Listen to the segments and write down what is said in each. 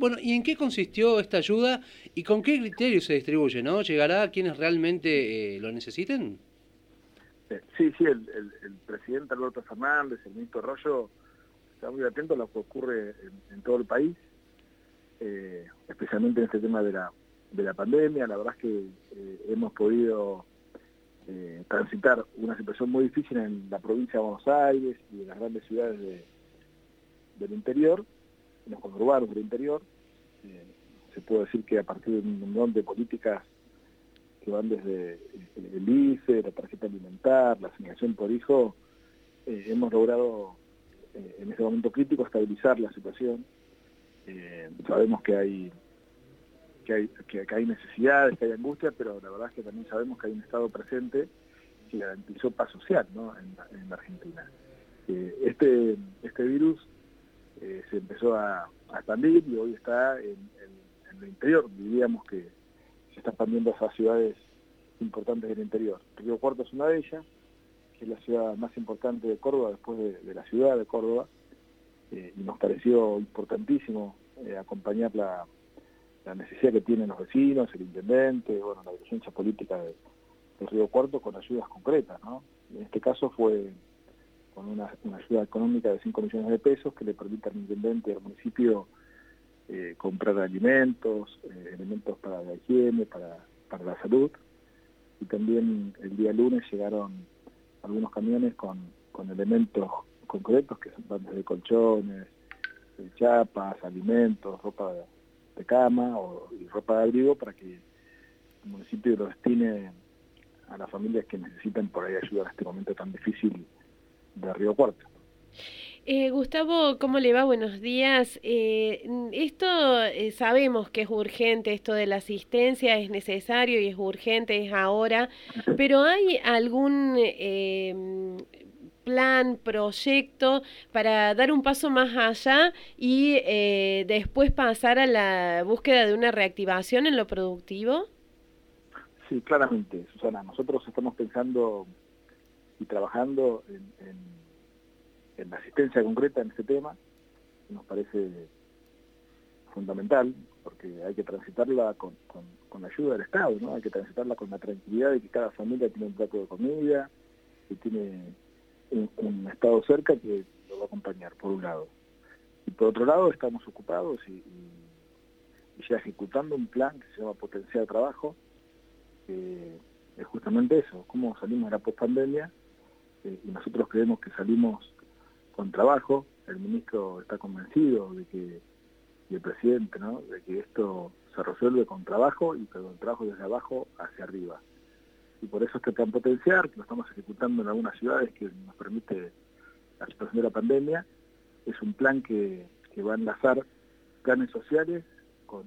Bueno, ¿y en qué consistió esta ayuda y con qué criterio se distribuye? ¿no? ¿Llegará a quienes realmente eh, lo necesiten? Eh, sí, sí, el, presidente Alberto Fernández, el ministro Rollo, está muy atento a lo que ocurre en, todo el país, eh, especialmente en este tema de la, de la pandemia. La verdad es que hemos podido transitar una situación muy difícil en la provincia de Buenos Aires y en las grandes ciudades del interior, en los conurbanos del interior. Eh, se puede decir que a partir de un montón de políticas que van desde el ICE, la tarjeta alimentar, la asignación por hijo, eh, hemos logrado eh, en ese momento crítico estabilizar la situación. sabemos que hay que hay, que, hay necesidades, que hay angustia, pero la verdad es que también sabemos que hay un Estado presente que garantizó paz social en, la Argentina. este, este virus eh, se empezó a, expandir y hoy está en, el interior. Diríamos que se está expandiendo a ciudades importantes del interior. Río Cuarto es una de ellas, que es la ciudad más importante de Córdoba después de, la ciudad de Córdoba, eh, y nos pareció importantísimo eh, acompañar la, necesidad que tienen los vecinos, el intendente, bueno, la dirigencia política de, Río Cuarto con ayudas concretas. ¿no? En este caso fue con una, ayuda económica de 5 millones de pesos que le permite al intendente y al municipio eh, comprar alimentos, eh, elementos para la higiene, para, para la salud. Y también el día lunes llegaron algunos camiones con, con elementos concretos que son desde colchones, eh, chapas, alimentos, ropa de, cama o, y ropa de abrigo para que el municipio lo destine a las familias que necesitan por ahí ayuda en este momento tan difícil de Río Cuarto. Eh, Gustavo, ¿cómo le va? Buenos días. Eh, esto eh, sabemos que es urgente, esto de la asistencia es necesario y es urgente, es ahora, pero ¿hay algún plan, proyecto para dar un paso más allá y después pasar a la búsqueda de una reactivación en lo productivo? Sí, claramente, Susana. Nosotros estamos pensando y trabajando en, la asistencia concreta en este tema, nos parece fundamental, porque hay que transitarla con, la ayuda del Estado, ¿no? hay que transitarla con la tranquilidad de que cada familia tiene un plato de comida, que tiene un, Estado cerca que lo va a acompañar, por un lado. Y por otro lado, estamos ocupados y, ya ejecutando un plan que se llama Potencial Trabajo, que es justamente eso, cómo salimos de la pospandemia eh, y nosotros creemos que salimos con trabajo, el ministro está convencido de que, y el presidente, ¿no? de que esto se resuelve con trabajo y con trabajo desde abajo hacia arriba. Y por eso este plan potenciar, que lo estamos ejecutando en algunas ciudades que nos permite la situación de la pandemia, es un plan que, va a enlazar planes sociales con,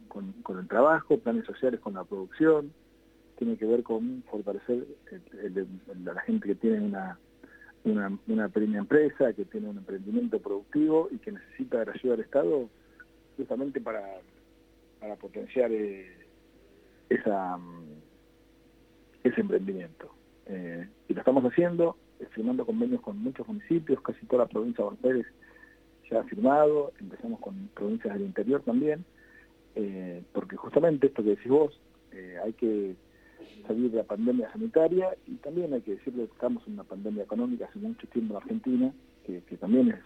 el trabajo, planes sociales con la producción, tiene que ver con fortalecer a la gente que tiene una una, una pequeña empresa que tiene un emprendimiento productivo y que necesita de la ayuda del Estado justamente para, para potenciar eh, esa, mm, ese emprendimiento. Eh, y lo estamos haciendo, eh, firmando convenios con muchos municipios, casi toda la provincia de Buenos Aires ya ha firmado, empezamos con provincias del interior también, porque justamente esto que decís vos, hay que salir de la pandemia sanitaria y también hay que decirle que estamos en una pandemia económica hace mucho tiempo en Argentina, que, también es,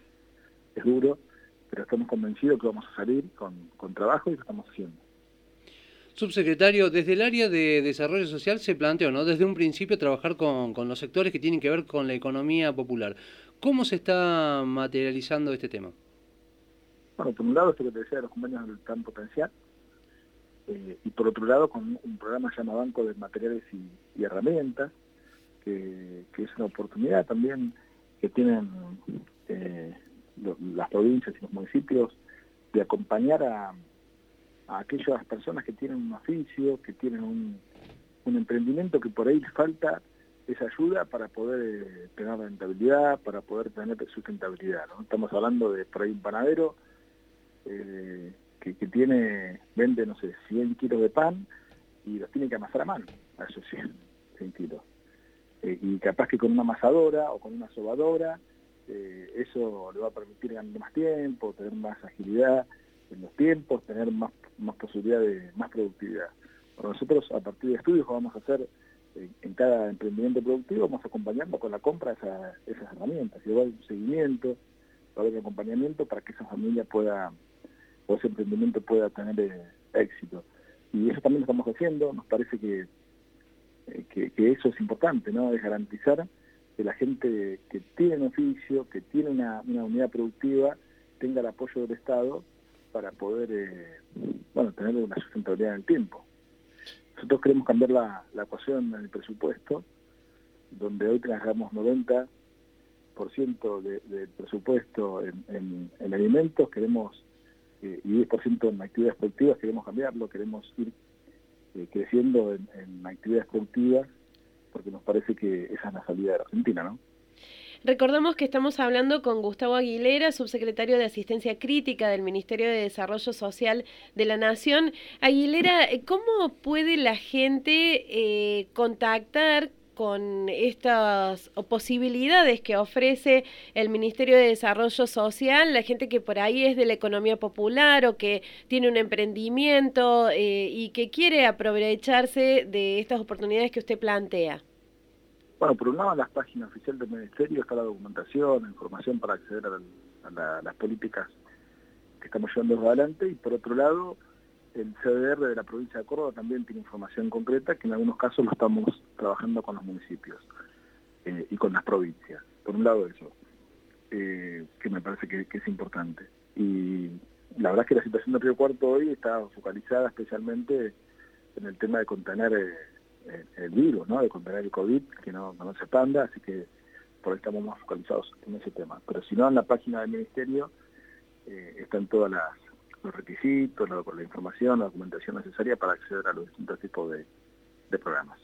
es duro, pero estamos convencidos que vamos a salir con, con trabajo y lo estamos haciendo. Subsecretario, desde el área de desarrollo social se planteó, ¿no? Desde un principio trabajar con, con, los sectores que tienen que ver con la economía popular. ¿Cómo se está materializando este tema? Bueno, por un lado, esto que te decía de los convenios del plan potencial, eh, y por otro lado con un programa llamado Banco de Materiales y, Herramientas, que, es una oportunidad también que tienen eh, las provincias y los municipios de acompañar a, aquellas personas que tienen un oficio, que tienen un, emprendimiento que por ahí falta esa ayuda para poder eh, tener rentabilidad, para poder tener sustentabilidad. ¿no? Estamos hablando de por ahí un panadero que, tiene, vende, no sé, 100 kilos de pan y los tiene que amasar a mano, a esos 100, kilos. Eh, y capaz que con una amasadora o con una sobadora, eh, eso le va a permitir ganar más tiempo, tener más agilidad en los tiempos, tener más, más posibilidad de más productividad. Nosotros a partir de estudios vamos a hacer en cada emprendimiento productivo, vamos acompañando con la compra esa, esas herramientas, haber un seguimiento, va a acompañamiento para que esa familia pueda, o ese emprendimiento pueda tener eh, éxito. Y eso también lo estamos haciendo, nos parece que, eh, que, eso es importante, ¿no? Es garantizar que la gente que tiene un oficio, que tiene una, una unidad productiva, tenga el apoyo del Estado para poder eh, bueno, tener una sustentabilidad en el tiempo. Nosotros queremos cambiar la, ecuación en el presupuesto, donde hoy trabajamos 90% de, del presupuesto en, alimentos, queremos eh, y 10% en actividades productivas, queremos cambiarlo, queremos ir eh, creciendo en, en actividades productivas, porque nos parece que esa es la salida de la Argentina, ¿no? Recordamos que estamos hablando con Gustavo Aguilera, subsecretario de Asistencia Crítica del Ministerio de Desarrollo Social de la Nación. Aguilera, ¿cómo puede la gente eh, contactar con estas posibilidades que ofrece el Ministerio de Desarrollo Social, la gente que por ahí es de la economía popular o que tiene un emprendimiento eh, y que quiere aprovecharse de estas oportunidades que usted plantea? Bueno, por un lado en las páginas oficiales del Ministerio está la documentación, la información para acceder a, las políticas que estamos llevando adelante y por otro lado el CDR de la provincia de Córdoba también tiene información concreta que en algunos casos lo estamos trabajando con los municipios eh, y con las provincias. Por un lado eso, eh, que me parece que, es importante. Y la verdad es que la situación de Río Cuarto hoy está focalizada especialmente en el tema de contener... Eh, el, virus, ¿no? de contener el COVID, que no, se expanda, así que por ahí estamos más focalizados en ese tema. Pero si no, en la página del Ministerio eh, están todos los requisitos, la, la, información, la documentación necesaria para acceder a los distintos tipos de programas.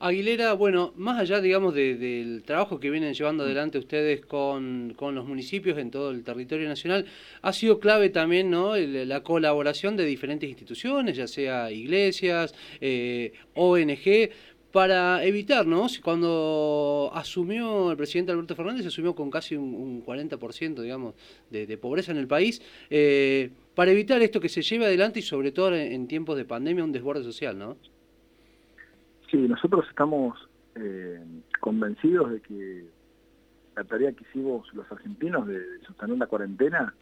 Aguilera, bueno, más allá, digamos, del trabajo que vienen llevando adelante ustedes con, los municipios en todo el territorio nacional, ha sido clave también ¿no? la colaboración de diferentes instituciones, ya sea iglesias, eh, ONG, para evitar, ¿no? Cuando asumió el presidente Alberto Fernández, asumió con casi un, 40%, digamos, de, pobreza en el país, eh, para evitar esto que se lleve adelante y sobre todo en tiempos de pandemia, un desborde social, ¿no? Sí, nosotros estamos eh, convencidos de que la tarea que hicimos los argentinos de, sostener la cuarentena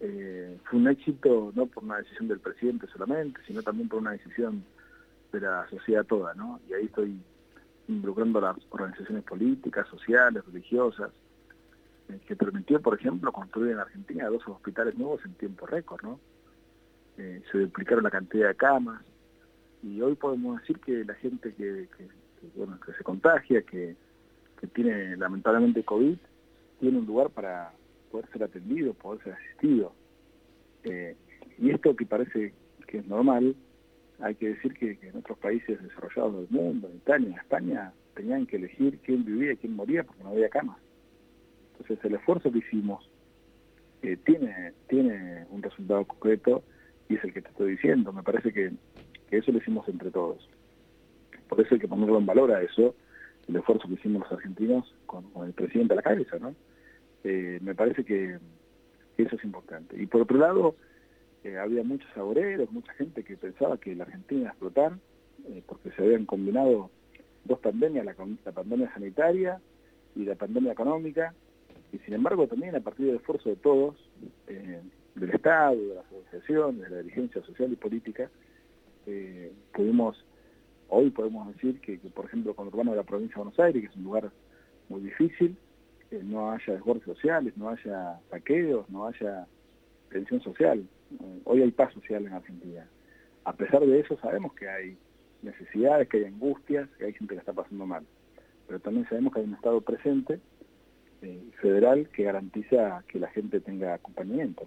eh, fue un éxito no por una decisión del presidente solamente, sino también por una decisión de la sociedad toda, ¿no? Y ahí estoy involucrando a las organizaciones políticas, sociales, religiosas, eh, que permitió, por ejemplo, construir en Argentina dos hospitales nuevos en tiempo récord, ¿no? se duplicaron la cantidad de camas, y hoy podemos decir que la gente que, bueno, que se contagia, que, tiene lamentablemente COVID, tiene un lugar para poder ser atendido, poder ser asistido. Eh, y esto que parece que es normal, hay que decir que, en otros países desarrollados del mundo, en Italia, en España, tenían que elegir quién vivía y quién moría porque no había camas. Entonces el esfuerzo que hicimos eh, tiene, tiene un resultado concreto y es el que te estoy diciendo. Me parece que que eso lo hicimos entre todos. Por eso hay que ponerlo en valor a eso, el esfuerzo que hicimos los argentinos con, el presidente a la cabeza, ¿no? Eh, me parece que, eso es importante. Y por otro lado, eh, había muchos saboreros, mucha gente que pensaba que la Argentina iba a explotar, eh, porque se habían combinado dos pandemias, la, pandemia sanitaria y la pandemia económica, y sin embargo también a partir del esfuerzo de todos, del Estado, de las organizaciones, de la dirigencia social y política, eh, pudimos, hoy podemos decir que, por ejemplo, con Urbano de la provincia de Buenos Aires, que es un lugar muy difícil, eh, no haya desbordes sociales, no haya saqueos, no haya tensión social. Eh, hoy hay paz social en Argentina. A pesar de eso sabemos que hay necesidades, que hay angustias, que hay gente que está pasando mal. Pero también sabemos que hay un Estado presente, federal, que garantiza que la gente tenga acompañamiento.